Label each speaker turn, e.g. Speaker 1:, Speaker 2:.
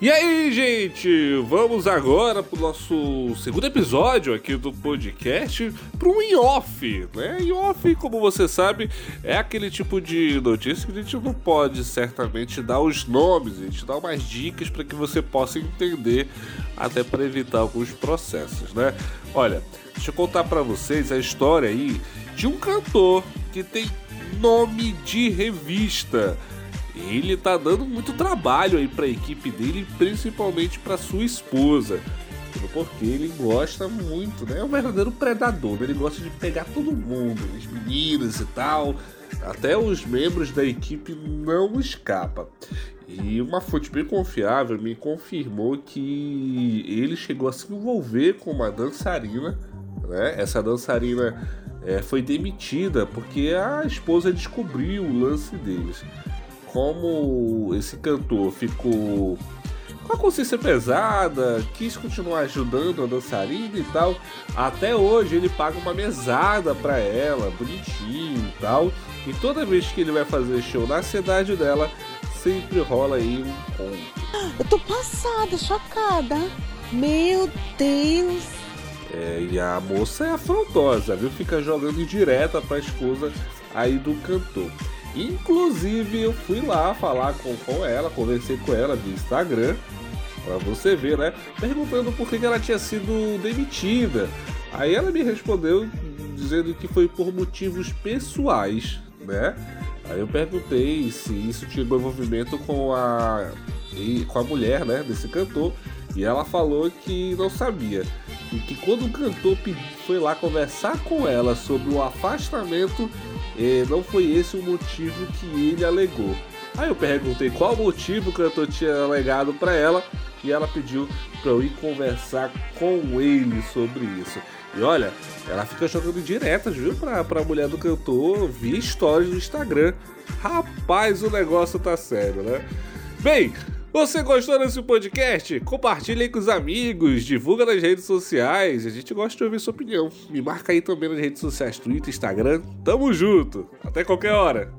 Speaker 1: E aí, gente, vamos agora pro nosso segundo episódio aqui do podcast, pro in-off, né? In-off, como você sabe, é aquele tipo de notícia que a gente não pode certamente dar os nomes, a gente dá umas dicas para que você possa entender, até para evitar alguns processos, né? Olha, deixa eu contar para vocês a história aí de um cantor que tem nome de revista ele tá dando muito trabalho aí para a equipe dele, principalmente para sua esposa. Porque ele gosta muito, né? É um verdadeiro predador, né? ele gosta de pegar todo mundo, as meninas e tal. Até os membros da equipe não escapa. E uma fonte bem confiável me confirmou que ele chegou a se envolver com uma dançarina. Né? Essa dançarina é, foi demitida porque a esposa descobriu o lance deles como esse cantor ficou com a consciência pesada, quis continuar ajudando a dançarina e tal. Até hoje ele paga uma mesada para ela, bonitinho e tal. E toda vez que ele vai fazer show na cidade dela, sempre rola aí um conto.
Speaker 2: Eu tô passada, chocada. Meu Deus.
Speaker 1: É, e a moça é afrontosa, viu? Fica jogando indireta pra esposa aí do cantor. Inclusive, eu fui lá falar com, com ela, conversei com ela no Instagram, para você ver, né? Perguntando por que ela tinha sido demitida. Aí ela me respondeu dizendo que foi por motivos pessoais, né? Aí eu perguntei se isso tinha envolvimento com a com a mulher, né, desse cantor, e ela falou que não sabia. E que quando o cantor foi lá conversar com ela sobre o afastamento e não foi esse o motivo que ele alegou. Aí eu perguntei qual motivo o cantor tinha alegado para ela e ela pediu para eu ir conversar com ele sobre isso. E olha, ela fica jogando diretas, viu, pra, pra mulher do cantor via stories no Instagram. Rapaz, o negócio tá sério, né? Bem, você gostou desse podcast? Compartilhe aí com os amigos, divulga nas redes sociais. A gente gosta de ouvir sua opinião. Me marca aí também nas redes sociais, Twitter, Instagram. Tamo junto. Até qualquer hora.